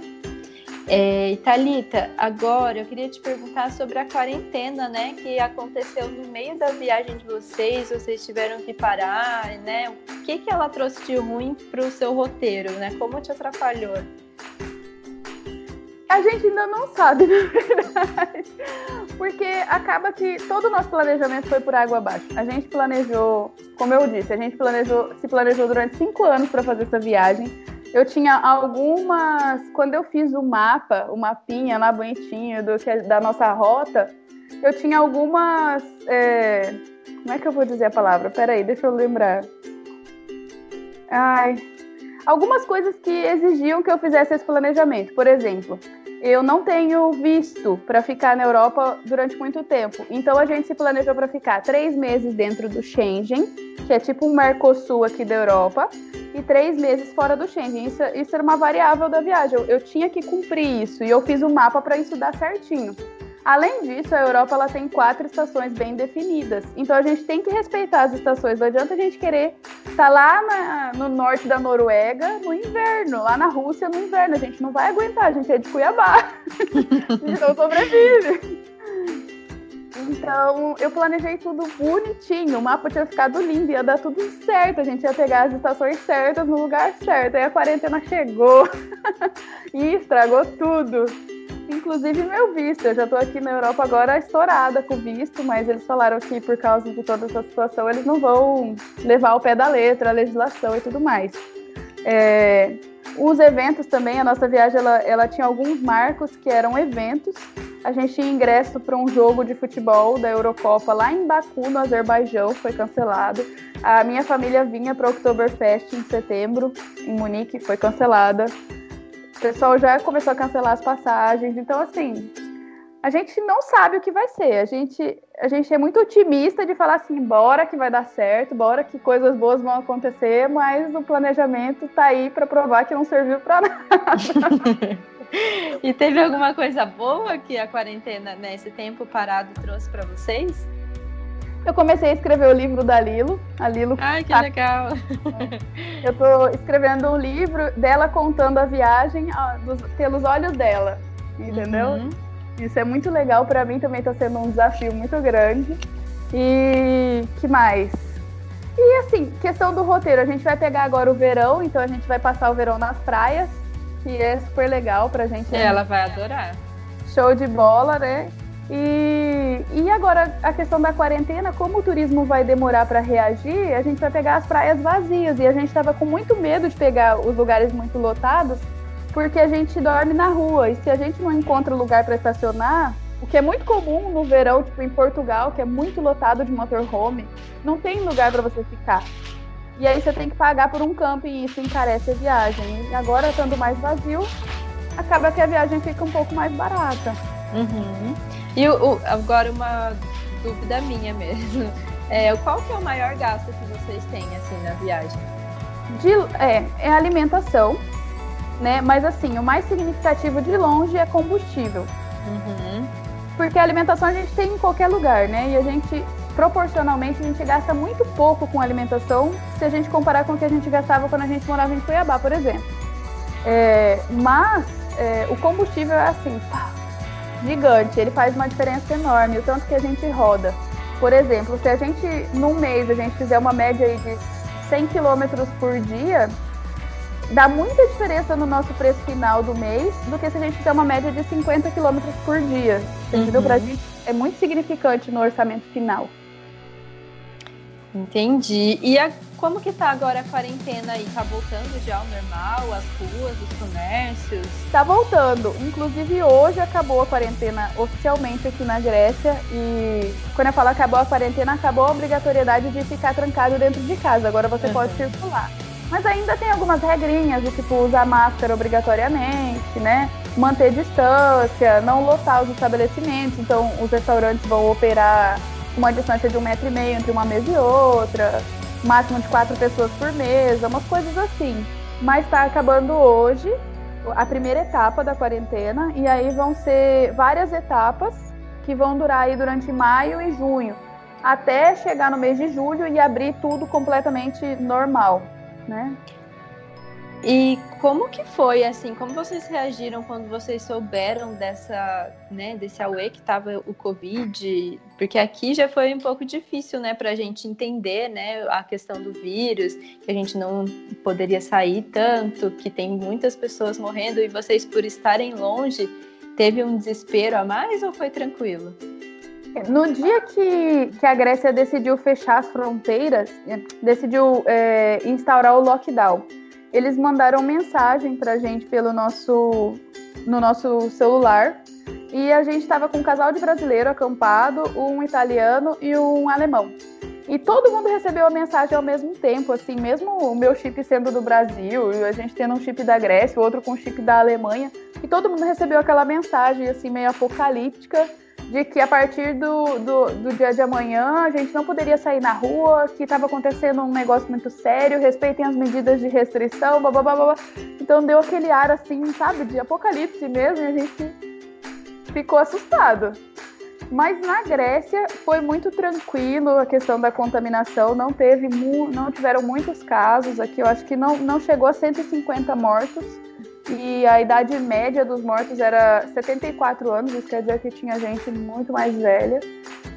É, Thalita, agora eu queria te perguntar sobre a quarentena, né? Que aconteceu no meio da viagem de vocês, vocês tiveram que parar, né? O que, que ela trouxe de ruim para o seu roteiro, né? Como te atrapalhou? A gente ainda não sabe, na verdade. Porque acaba que todo o nosso planejamento foi por água abaixo. A gente planejou, como eu disse, a gente planejou, se planejou durante cinco anos para fazer essa viagem eu tinha algumas. Quando eu fiz o mapa, o mapinha lá bonitinho do, é da nossa rota, eu tinha algumas. É, como é que eu vou dizer a palavra? Peraí, deixa eu lembrar. Ai. Algumas coisas que exigiam que eu fizesse esse planejamento. Por exemplo, eu não tenho visto para ficar na Europa durante muito tempo. Então a gente se planejou para ficar três meses dentro do Schengen, que é tipo um Mercosul aqui da Europa e três meses fora do Schengen. Isso, isso era uma variável da viagem. Eu, eu tinha que cumprir isso e eu fiz um mapa para isso dar certinho. Além disso, a Europa ela tem quatro estações bem definidas. Então a gente tem que respeitar as estações. Não adianta a gente querer estar tá lá na, no norte da Noruega no inverno, lá na Rússia no inverno. A gente não vai aguentar, a gente é de Cuiabá. a gente não sobrevive. Então, eu planejei tudo bonitinho. O mapa tinha ficado lindo, ia dar tudo certo. A gente ia pegar as estações certas no lugar certo. Aí a quarentena chegou e estragou tudo. Inclusive meu visto. Eu já estou aqui na Europa agora estourada com o visto, mas eles falaram que por causa de toda essa situação eles não vão levar o pé da letra, a legislação e tudo mais. É, os eventos também, a nossa viagem ela, ela tinha alguns marcos que eram eventos a gente tinha ingresso para um jogo de futebol da Eurocopa lá em Baku, no Azerbaijão, foi cancelado. A minha família vinha para o Oktoberfest em setembro, em Munique, foi cancelada. O pessoal já começou a cancelar as passagens. Então, assim, a gente não sabe o que vai ser. A gente, a gente é muito otimista de falar assim, bora que vai dar certo, bora que coisas boas vão acontecer, mas o planejamento está aí para provar que não serviu para nada. E teve alguma coisa boa que a quarentena, né, esse tempo parado trouxe para vocês? Eu comecei a escrever o livro da Lilo. A Lilo. Ai, que tá... legal! Eu estou escrevendo um livro dela contando a viagem dos, pelos olhos dela, entendeu? Uhum. Isso é muito legal para mim também está sendo um desafio muito grande. E que mais? E assim, questão do roteiro, a gente vai pegar agora o verão, então a gente vai passar o verão nas praias que é super legal pra gente. É, ela vai adorar. Show de bola, né? E, e agora a questão da quarentena, como o turismo vai demorar para reagir, a gente vai pegar as praias vazias e a gente estava com muito medo de pegar os lugares muito lotados, porque a gente dorme na rua e se a gente não encontra lugar para estacionar, o que é muito comum no verão, tipo em Portugal, que é muito lotado de motorhome, não tem lugar para você ficar. E aí você tem que pagar por um camping e isso encarece a viagem. E agora, estando mais vazio, acaba que a viagem fica um pouco mais barata. Uhum. E o, o, agora uma dúvida minha mesmo. É, qual que é o maior gasto que vocês têm assim na viagem? De, é, é alimentação, né? Mas assim, o mais significativo de longe é combustível. Uhum. Porque a alimentação a gente tem em qualquer lugar, né? E a gente proporcionalmente, a gente gasta muito pouco com alimentação se a gente comparar com o que a gente gastava quando a gente morava em Cuiabá, por exemplo. É, mas é, o combustível é assim, pá, gigante, ele faz uma diferença enorme, o tanto que a gente roda. Por exemplo, se a gente, num mês, a gente fizer uma média aí de 100 km por dia, dá muita diferença no nosso preço final do mês do que se a gente fizer uma média de 50 km por dia. Entendeu? Uhum. Pra gente é muito significante no orçamento final. Entendi. E a, como que tá agora a quarentena aí? Tá voltando já ao normal, as ruas, os comércios? Tá voltando. Inclusive hoje acabou a quarentena oficialmente aqui na Grécia e quando eu falo acabou a quarentena, acabou a obrigatoriedade de ficar trancado dentro de casa. Agora você uhum. pode circular. Mas ainda tem algumas regrinhas, do tipo usar máscara obrigatoriamente, né? Manter distância, não lotar os estabelecimentos. Então, os restaurantes vão operar uma distância de um metro e meio entre uma mesa e outra, máximo de quatro pessoas por mesa, umas coisas assim. Mas está acabando hoje a primeira etapa da quarentena e aí vão ser várias etapas que vão durar aí durante maio e junho, até chegar no mês de julho e abrir tudo completamente normal né? E como que foi, assim, como vocês reagiram quando vocês souberam dessa, né, desse AUE que estava o Covid? Porque aqui já foi um pouco difícil, né, para a gente entender, né, a questão do vírus, que a gente não poderia sair tanto, que tem muitas pessoas morrendo, e vocês, por estarem longe, teve um desespero a mais ou foi tranquilo? No dia que, que a Grécia decidiu fechar as fronteiras, decidiu é, instaurar o lockdown, eles mandaram mensagem para a gente pelo nosso, no nosso celular e a gente estava com um casal de brasileiro acampado, um italiano e um alemão. E todo mundo recebeu a mensagem ao mesmo tempo, assim, mesmo o meu chip sendo do Brasil, e a gente tendo um chip da Grécia, o outro com um chip da Alemanha, e todo mundo recebeu aquela mensagem, assim, meio apocalíptica, de que a partir do, do, do, dia de amanhã a gente não poderia sair na rua, que estava acontecendo um negócio muito sério, respeitem as medidas de restrição, blá, blá, blá, blá. Então deu aquele ar assim, sabe, de apocalipse mesmo, e a gente ficou assustado. Mas na Grécia foi muito tranquilo a questão da contaminação, não teve não tiveram muitos casos aqui, eu acho que não, não chegou a 150 mortos e a idade média dos mortos era 74 anos, isso quer dizer que tinha gente muito mais velha.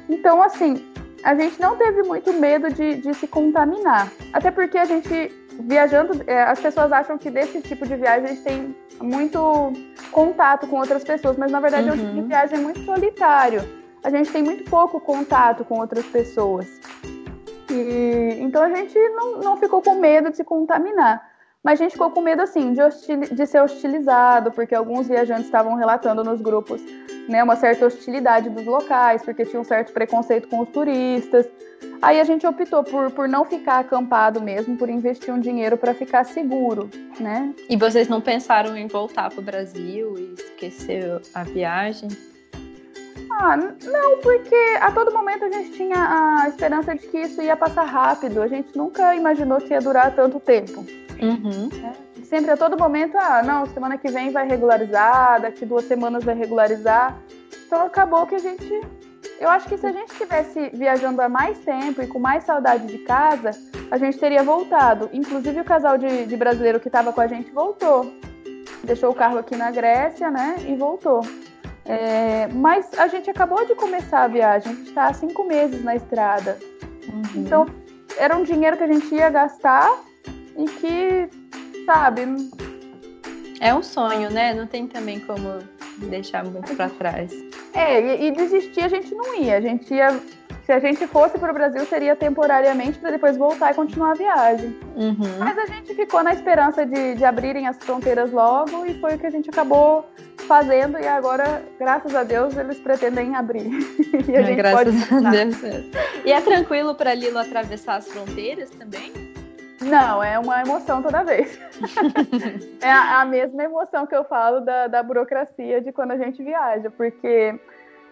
Então, assim, a gente não teve muito medo de, de se contaminar. Até porque a gente, viajando, é, as pessoas acham que desse tipo de viagem a gente tem muito contato com outras pessoas, mas na verdade uhum. é um tipo de uhum. viagem muito solitário. A gente tem muito pouco contato com outras pessoas. E, então a gente não, não ficou com medo de se contaminar. Mas a gente ficou com medo, assim, de, hostil... de ser hostilizado, porque alguns viajantes estavam relatando nos grupos né, uma certa hostilidade dos locais, porque tinha um certo preconceito com os turistas. Aí a gente optou por, por não ficar acampado mesmo, por investir um dinheiro para ficar seguro, né? E vocês não pensaram em voltar para o Brasil e esquecer a viagem? Ah, não, porque a todo momento a gente tinha a esperança de que isso ia passar rápido. A gente nunca imaginou que ia durar tanto tempo. Uhum. É, sempre a todo momento, ah, não, semana que vem vai regularizar, daqui duas semanas vai regularizar. Então acabou que a gente. Eu acho que se a gente estivesse viajando há mais tempo e com mais saudade de casa, a gente teria voltado. Inclusive o casal de, de brasileiro que estava com a gente voltou. Deixou o carro aqui na Grécia, né? E voltou. É, mas a gente acabou de começar a viagem, a gente está há cinco meses na estrada. Uhum. Então, era um dinheiro que a gente ia gastar e que, sabe. É um sonho, né? Não tem também como deixar muito para trás. É, e, e, desistir a gente não ia. A gente ia. Se a gente fosse para o Brasil, seria temporariamente para depois voltar e continuar a viagem. Uhum. Mas a gente ficou na esperança de, de abrirem as fronteiras logo e foi o que a gente acabou fazendo. E agora, graças a Deus, eles pretendem abrir. e a é, gente graças pode a Deus. E é tranquilo para Lilo atravessar as fronteiras também? Não, é uma emoção toda vez. é a, a, mesma emoção que eu falo da, da burocracia de quando a gente viaja, porque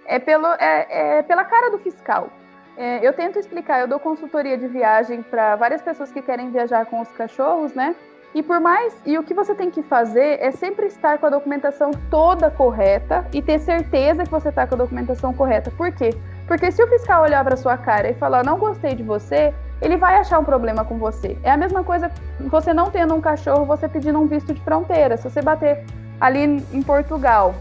é, pelo, é, é pela cara do fiscal. É, eu tento explicar, eu dou consultoria de viagem para várias pessoas que querem viajar com os cachorros, né? E por mais, e o que você tem que fazer é sempre estar com a documentação toda correta e ter certeza que você está com a documentação correta. Por quê? Porque se o fiscal olhar para sua cara e falar, não gostei de você, ele vai achar um problema com você. É a mesma coisa você não tendo um cachorro, você pedindo um visto de fronteira. Se você bater ali em Portugal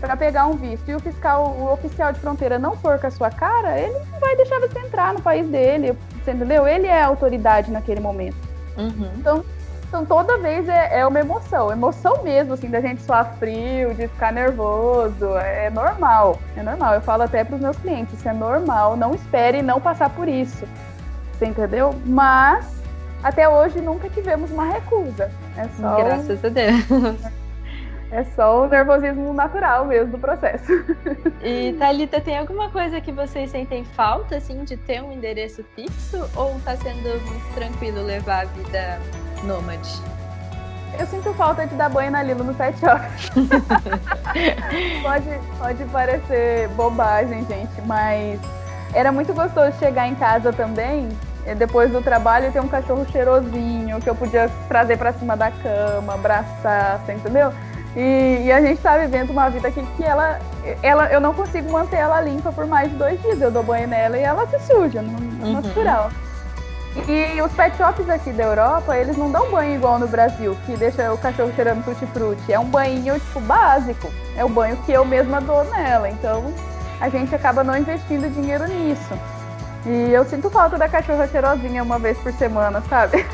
para pegar um visto e o fiscal, o oficial de fronteira não for com a sua cara, ele não vai deixar você entrar no país dele, você entendeu? Ele é a autoridade naquele momento. Uhum. Então, então toda vez é, é uma emoção, emoção mesmo, assim, da gente suar frio, de ficar nervoso, é normal, é normal. Eu falo até para os meus clientes, isso é normal, não espere não passar por isso, você entendeu? Mas até hoje nunca tivemos uma recusa. É só Graças a Deus. É só o nervosismo natural mesmo do processo. E Thalita, tem alguma coisa que vocês sentem falta, assim, de ter um endereço fixo? Ou tá sendo muito tranquilo levar a vida nômade? Eu sinto falta de dar banho na Lilo no pet shop. pode, pode parecer bobagem, gente, mas era muito gostoso chegar em casa também, eh, depois do trabalho, ter um cachorro cheirosinho que eu podia trazer para cima da cama, abraçar, você entendeu? E, e, a gente tá vivendo uma vida aqui que ela, ela, eu não consigo manter ela limpa por mais de dois dias. Eu dou banho nela e ela se suja, no, no uhum. natural. E os pet shops aqui da Europa, eles não dão banho igual no Brasil, que deixa o cachorro cheirando tutti-frutti. É um banho, tipo, básico. É o banho que eu mesma dou nela. Então, a gente acaba não investindo dinheiro nisso. E eu sinto falta da cachorra cheirosinha uma vez por semana, sabe?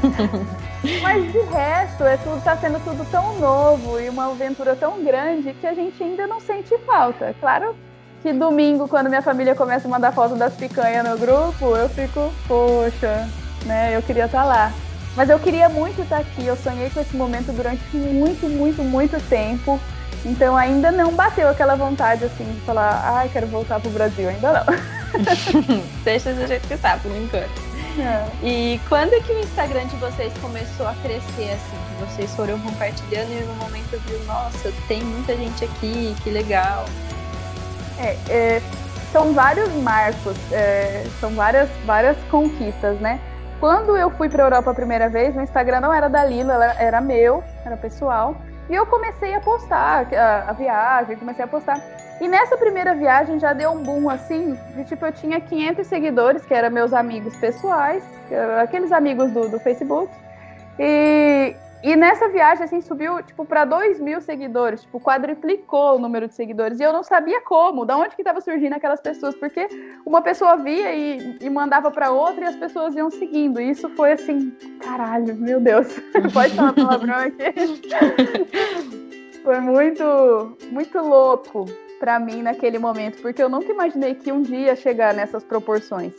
Mas de resto, é tudo tá sendo tudo tão novo e uma aventura tão grande que a gente ainda não sente falta. Claro que domingo, quando minha família começa a mandar foto das picanhas no grupo, eu fico, poxa, né? Eu queria estar tá lá. Mas eu queria muito estar tá aqui. Eu sonhei com esse momento durante muito, muito, muito tempo. Então ainda não bateu aquela vontade assim de falar, ai, quero voltar pro Brasil. Ainda não. Deixa do jeito que tá, por enquanto. É. E quando é que o Instagram de vocês começou a crescer assim? Que vocês foram compartilhando e no momento viu, nossa, tem muita gente aqui, que legal. É, é são vários marcos, é, são várias, várias conquistas, né? Quando eu fui para a Europa a primeira vez, o Instagram não era da Lila, era meu, era pessoal. E eu comecei a postar a, a viagem, comecei a postar. E nessa primeira viagem já deu um boom assim, de tipo, eu tinha 500 seguidores, que eram meus amigos pessoais, aqueles amigos do, do Facebook. E, e nessa viagem, assim, subiu, tipo, para 2 mil seguidores, tipo, quadriplicou o número de seguidores. E eu não sabia como, da onde que estava surgindo aquelas pessoas, porque uma pessoa via e, e mandava para outra e as pessoas iam seguindo. E isso foi assim, caralho, meu Deus. Pode falar palavrão aqui? foi muito, muito louco para mim naquele momento, porque eu nunca imaginei que um dia chegar nessas proporções.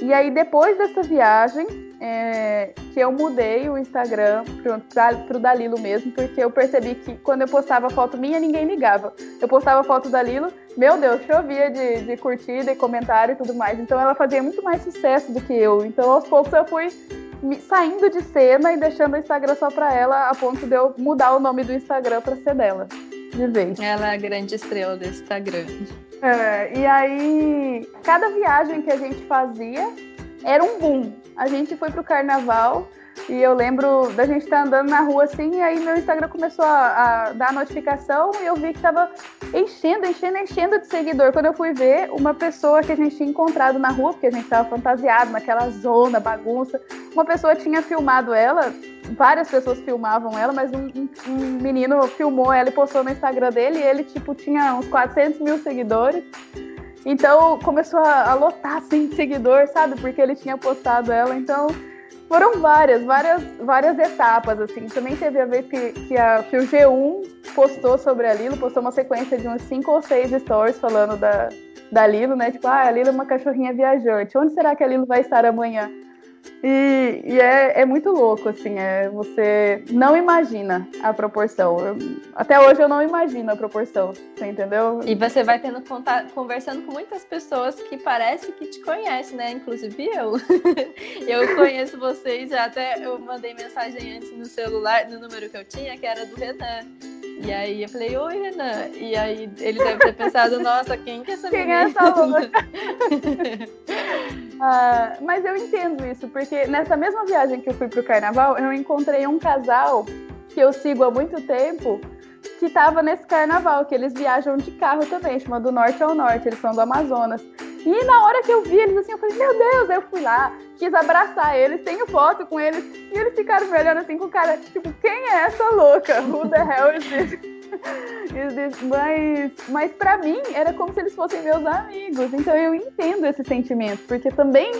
E aí, depois dessa viagem, é, que eu mudei o Instagram para o Dalilo mesmo, porque eu percebi que quando eu postava foto minha, ninguém ligava. Eu postava foto da Lilo, meu Deus, chovia de, de curtida e comentário e tudo mais. Então, ela fazia muito mais sucesso do que eu. Então, aos poucos, eu fui saindo de cena e deixando o Instagram só para ela, a ponto de eu mudar o nome do Instagram para ser dela de vez. Ela é a grande estrela do Instagram. É, e aí, cada viagem que a gente fazia era um boom. A gente foi pro carnaval e eu lembro da gente estar tá andando na rua assim, e aí meu Instagram começou a, a dar notificação e eu vi que tava enchendo, enchendo, enchendo de seguidor. Quando eu fui ver, uma pessoa que a gente tinha encontrado na rua, porque a gente tava fantasiado naquela zona, bagunça, uma pessoa tinha filmado ela, várias pessoas filmavam ela, mas um, um, um menino filmou ela e postou no Instagram dele, e ele, tipo, tinha uns 400 mil seguidores. Então começou a, a lotar assim de seguidor, sabe? Porque ele tinha postado ela. Então foram várias, várias, várias etapas, assim. Também teve a vez que, que, a, que o G1 postou sobre a Lilo, postou uma sequência de uns cinco ou seis stories falando da, da Lilo, né? Tipo, ah, a Lilo é uma cachorrinha viajante. Onde será que a Lilo vai estar amanhã? E, e é, é, muito louco, assim, é, você não imagina a proporção. Eu, até hoje eu não imagino a proporção, você entendeu? E você vai tendo contato, conversando com muitas pessoas que parece que te conhecem, né? Inclusive eu. eu conheço vocês, até eu mandei mensagem antes no celular, no número que eu tinha, que era do Renan. E aí eu falei, oi, Renan. E aí ele deve ter pensado, nossa, quem que é essa quem menina? é essa louca? ah, mas eu entendo isso, porque nessa mesma viagem que eu fui pro carnaval, eu encontrei um casal que eu sigo há muito tempo, que tava nesse carnaval, que eles viajam de carro também, chama do norte ao norte, eles são do Amazonas. E na hora que eu vi eles assim, eu falei, meu Deus, eu fui lá, quis abraçar eles, tenho foto com eles, e eles ficaram me olhando assim com o cara, tipo, quem é essa louca? Who the hell is this? is this? Mas, mas pra mim era como se eles fossem meus amigos, então eu entendo esse sentimento, porque também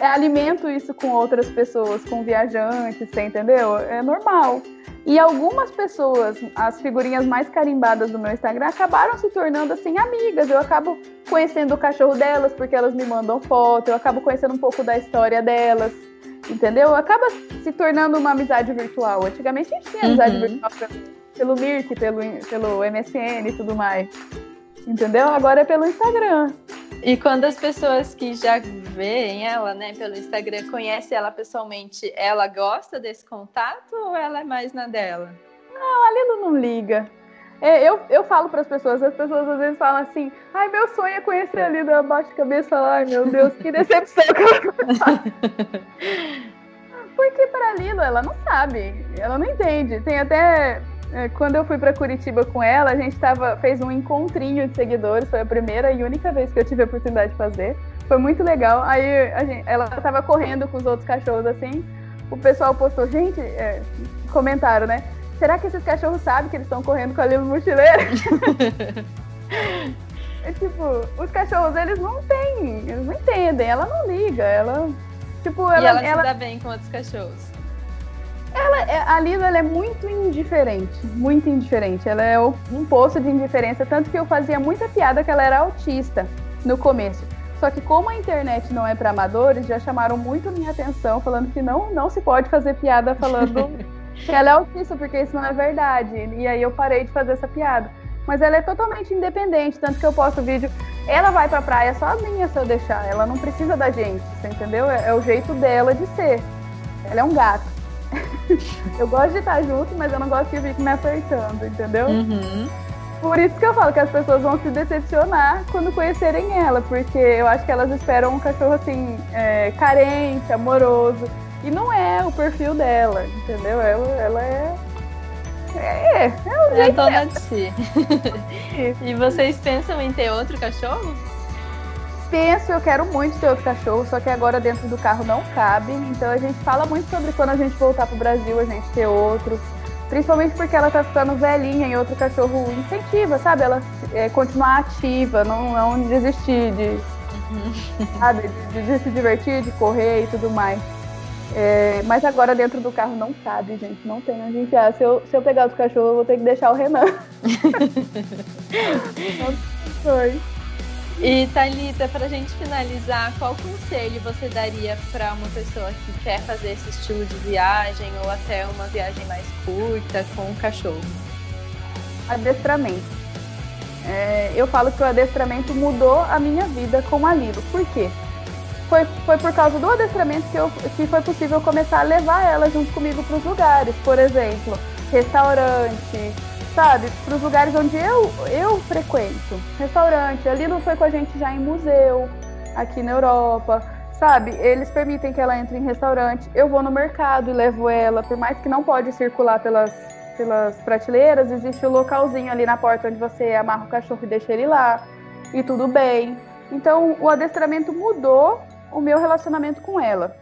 é, alimento isso com outras pessoas, com viajantes, você entendeu? É normal. E algumas pessoas, as figurinhas mais carimbadas do meu Instagram, acabaram se tornando assim amigas. Eu acabo conhecendo o cachorro delas porque elas me mandam foto, eu acabo conhecendo um pouco da história delas, entendeu? Acaba se tornando uma amizade virtual. Antigamente a gente tinha amizade uhum. virtual pelo Mirk, pelo, pelo MSN e tudo mais. Entendeu? Agora é pelo Instagram. E quando as pessoas que já veem ela, né, pelo Instagram, conhecem ela pessoalmente, ela gosta desse contato ou ela é mais na dela? Não, a Lilo não liga. É, eu, eu falo para as pessoas, as pessoas às vezes falam assim, ai, meu sonho é conhecer a Lilo, eu baixo a cabeça lá, ai meu Deus, que decepção que ela Porque para a Lilo, ela não sabe, ela não entende. Tem até quando eu fui para Curitiba com ela, a gente tava, fez um encontrinho de seguidores, foi a primeira e única vez que eu tive a oportunidade de fazer. Foi muito legal. Aí gente, ela tava correndo com os outros cachorros assim. O pessoal postou, gente, é, comentaram, né? Será que esses cachorros sabem que eles estão correndo com a livre mochileira? é, tipo, os cachorros, eles não têm, eles não entendem, ela não liga, ela. Tipo, ela, e ela, ela se dá bem com outros cachorros. Ela, é, a Lisa ela é muito indiferente, muito indiferente. Ela é um poço de indiferença, tanto que eu fazia muita piada que ela era autista no começo. Só que como a internet não é para amadores, já chamaram muito minha atenção, falando que não, não se pode fazer piada falando que ela é autista, porque isso não é verdade. E aí eu parei de fazer essa piada. Mas ela é totalmente independente, tanto que eu posto vídeo. Ela vai pra praia sozinha se eu deixar. Ela não precisa da gente, você entendeu? É, é o jeito dela de ser. Ela é um gato. Eu gosto de estar junto, mas eu não gosto que fique me apertando, entendeu? Uhum. Por isso que eu falo que as pessoas vão se decepcionar quando conhecerem ela, porque eu acho que elas esperam um cachorro assim, é, carente, amoroso. E não é o perfil dela, entendeu? Ela, ela é. É, é, o é dona de si. e vocês pensam em ter outro cachorro? Penso, eu quero muito ter outro cachorro, só que agora dentro do carro não cabe. Então a gente fala muito sobre quando a gente voltar pro Brasil, a gente ter outro. Principalmente porque ela tá ficando velhinha e outro cachorro incentiva, sabe? Ela é, continuar ativa, não, não desistir de, uhum. sabe? De, de, se divertir, de correr e tudo mais. É, mas agora dentro do carro não cabe, gente. Não tem onde enfiar. Se eu, se eu pegar outro cachorro, eu vou ter que deixar o Renan. não foi. E Thalita, para a gente finalizar, qual conselho você daria para uma pessoa que quer fazer esse estilo de viagem ou até uma viagem mais curta com o cachorro? Adestramento. É, eu falo que o adestramento mudou a minha vida com a Lilo. Por quê? Foi, foi por causa do adestramento que, eu, que foi possível começar a levar ela junto comigo para os lugares. Por exemplo, restaurante, sabe, para os lugares onde eu, eu frequento. Restaurante, ali não foi com a gente já em museu, aqui na Europa, sabe? Eles permitem que ela entre em restaurante. Eu vou no mercado e levo ela, por mais que não pode circular pelas, pelas prateleiras, existe o um localzinho ali na porta onde você amarra o cachorro e deixa ele lá, e tudo bem. Então, o adestramento mudou o meu relacionamento com ela.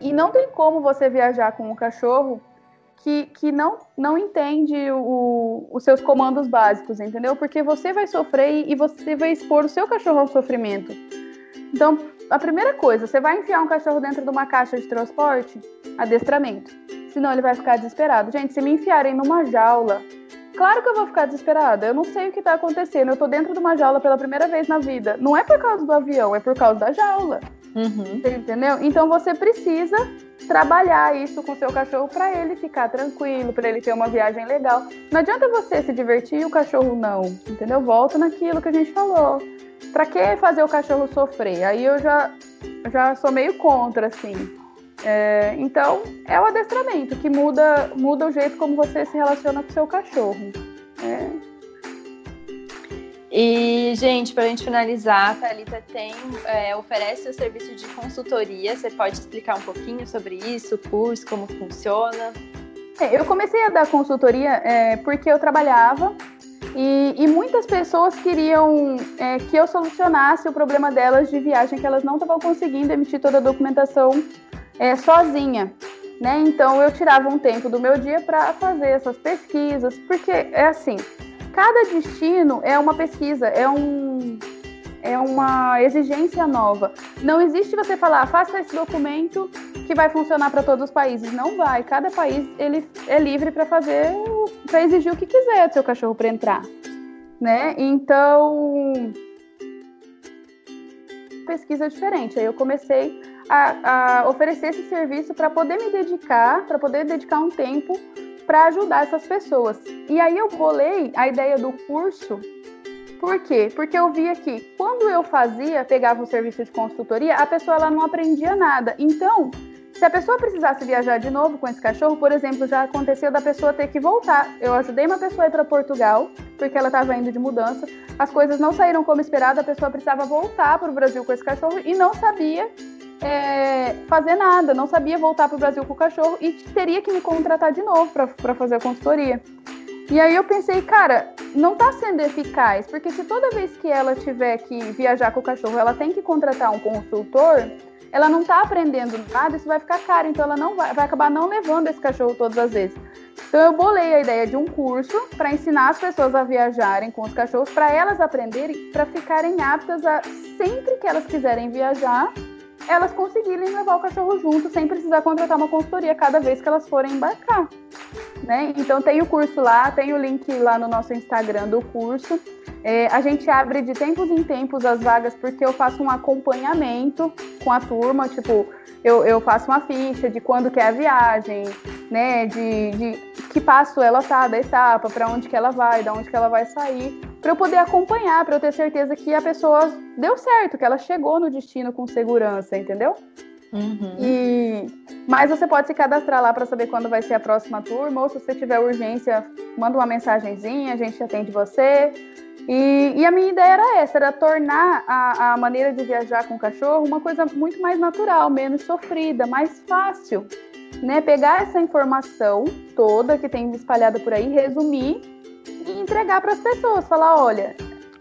E não tem como você viajar com o cachorro que, que não, não entende o, os seus comandos básicos, entendeu? Porque você vai sofrer e você vai expor o seu cachorro ao sofrimento. Então, a primeira coisa, você vai enfiar um cachorro dentro de uma caixa de transporte? Adestramento. Senão ele vai ficar desesperado. Gente, se me enfiarem numa jaula, claro que eu vou ficar desesperada. Eu não sei o que está acontecendo. Eu estou dentro de uma jaula pela primeira vez na vida. Não é por causa do avião, é por causa da jaula. Uhum. Entendeu? Então você precisa trabalhar isso com seu cachorro para ele ficar tranquilo, para ele ter uma viagem legal. Não adianta você se divertir e o cachorro não, entendeu? Volta naquilo que a gente falou. Para que fazer o cachorro sofrer? Aí eu já, já sou meio contra, assim. É, então, é o adestramento que muda, muda o jeito como você se relaciona com o seu cachorro. É, e, gente, para a gente finalizar, a Thalita tem, é, oferece o serviço de consultoria. Você pode explicar um pouquinho sobre isso, o curso, como funciona? É, eu comecei a dar consultoria é, porque eu trabalhava e, e muitas pessoas queriam é, que eu solucionasse o problema delas de viagem, que elas não estavam conseguindo emitir toda a documentação é, sozinha. Né? Então eu tirava um tempo do meu dia para fazer essas pesquisas, porque é assim, cada destino é uma pesquisa, é um é uma exigência nova. Não existe você falar, faça esse documento que vai funcionar para todos os países. Não vai. Cada país ele é livre para fazer, para exigir o que quiser do seu cachorro para entrar, né? Então pesquisa diferente. Aí eu comecei a, a oferecer esse serviço para poder me dedicar, para poder dedicar um tempo para ajudar essas pessoas. E aí eu bolei a ideia do curso por quê? Porque eu via que quando eu fazia, pegava o serviço de consultoria, a pessoa ela não aprendia nada. Então, se a pessoa precisasse viajar de novo com esse cachorro, por exemplo, já aconteceu da pessoa ter que voltar. Eu ajudei uma pessoa a ir para Portugal, porque ela estava indo de mudança. As coisas não saíram como esperado, a pessoa precisava voltar para o Brasil com esse cachorro e não sabia é, fazer nada, não sabia voltar para o Brasil com o cachorro e teria que me contratar de novo para fazer a consultoria. E aí eu pensei, cara, não está sendo eficaz, porque se toda vez que ela tiver que viajar com o cachorro, ela tem que contratar um consultor, ela não está aprendendo nada, isso vai ficar caro, então ela não vai, vai acabar não levando esse cachorro todas as vezes. Então eu bolei a ideia de um curso para ensinar as pessoas a viajarem com os cachorros, para elas aprenderem, para ficarem aptas a sempre que elas quiserem viajar, elas conseguirem levar o cachorro junto sem precisar contratar uma consultoria cada vez que elas forem embarcar. Né? Então tem o curso lá, tem o link lá no nosso Instagram do curso. É, a gente abre de tempos em tempos as vagas porque eu faço um acompanhamento com a turma, tipo, eu, eu faço uma ficha de quando que é a viagem, né? De, de que passo ela tá da etapa, para onde que ela vai, da onde que ela vai sair para eu poder acompanhar, para eu ter certeza que a pessoa deu certo, que ela chegou no destino com segurança, entendeu? Uhum. E mas você pode se cadastrar lá para saber quando vai ser a próxima turma, ou se você tiver urgência, manda uma mensagenzinha, a gente atende você. E, e a minha ideia era essa, era tornar a, a maneira de viajar com o cachorro uma coisa muito mais natural, menos sofrida, mais fácil. Né? Pegar essa informação toda que tem espalhada por aí, resumir e entregar para as pessoas, falar, olha,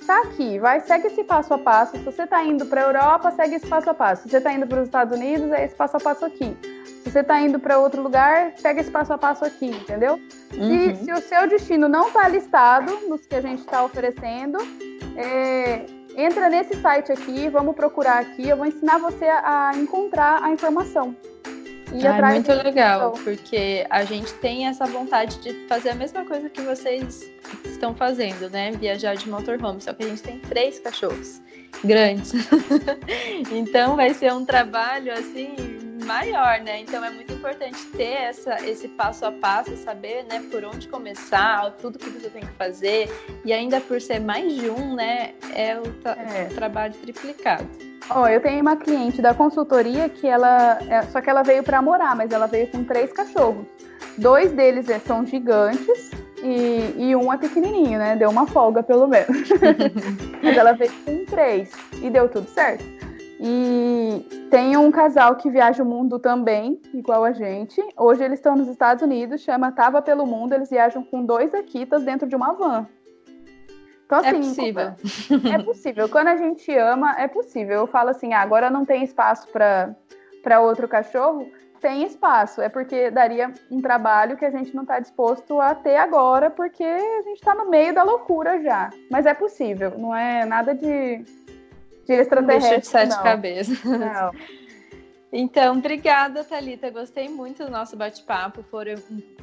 tá aqui, vai, segue esse passo a passo. Se você está indo para a Europa, segue esse passo a passo. Se você está indo para os Estados Unidos, é esse passo a passo aqui. Se você está indo para outro lugar, pega esse passo a passo aqui, entendeu? Uhum. Se, se, o seu destino não está listado nos que a gente está oferecendo, é, entra nesse site aqui, vamos procurar aqui, eu vou ensinar você a, a encontrar a informação. E ah, é muito legal, porque a gente tem essa vontade de fazer a mesma coisa que vocês estão fazendo, né? Viajar de motorhome, só que a gente tem três cachorros grandes. então vai ser um trabalho assim maior, né? Então é muito importante ter essa, esse passo a passo, saber, né, por onde começar, tudo que você tem que fazer e ainda por ser mais de um, né, é o, tra é. o trabalho triplicado. Ó, oh, eu tenho uma cliente da consultoria que ela. É, só que ela veio para morar, mas ela veio com três cachorros. Dois deles é, são gigantes e, e, um é pequenininho, né? Deu uma folga, pelo menos. mas ela veio com três e deu tudo certo. E tem um casal que viaja o mundo também, igual a gente. Hoje eles estão nos Estados Unidos, chama Tava pelo Mundo. Eles viajam com dois Akitas dentro de uma van. Então, é assim, é possível. É possível. Quando a gente ama, é possível. Eu falo assim, ah, agora não tem espaço para outro cachorro. Tem espaço. É porque daria um trabalho que a gente não está disposto a ter agora, porque a gente está no meio da loucura já. Mas é possível. Não é nada de, de extraterrestre. de sete não. cabeças. Não. Então, obrigada, Talita. Gostei muito do nosso bate-papo. Foram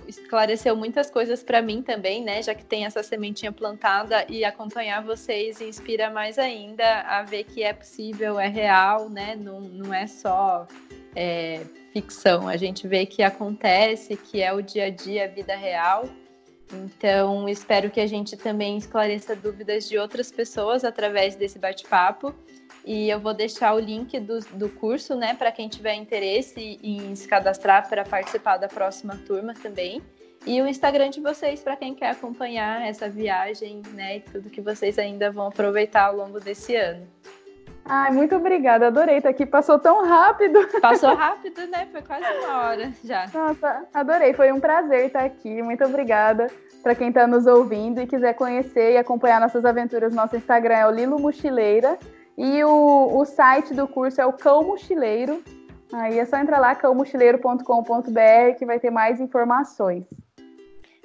esclareceu muitas coisas para mim também, né? Já que tem essa sementinha plantada e acompanhar vocês inspira mais ainda a ver que é possível, é real, né? Não, não é só é, ficção. A gente vê que acontece, que é o dia a dia, a vida real. Então, espero que a gente também esclareça dúvidas de outras pessoas através desse bate-papo. E eu vou deixar o link do, do curso, né, para quem tiver interesse em se cadastrar para participar da próxima turma também. E o Instagram de vocês para quem quer acompanhar essa viagem, né, e tudo que vocês ainda vão aproveitar ao longo desse ano. Ai, muito obrigada, adorei estar aqui. Passou tão rápido. Passou rápido, né? Foi quase uma hora já. Nossa, adorei. Foi um prazer estar aqui. Muito obrigada para quem está nos ouvindo e quiser conhecer e acompanhar nossas aventuras. Nosso Instagram é o Lilo Mochileira e o, o site do curso é o Cão Mochileiro. Aí é só entrar lá, cãomochileiro.com.br, que vai ter mais informações.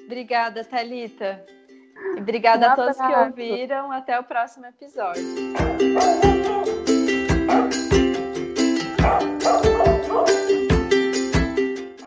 Obrigada, Thalita. E obrigada um a todos que ouviram. Até o próximo episódio.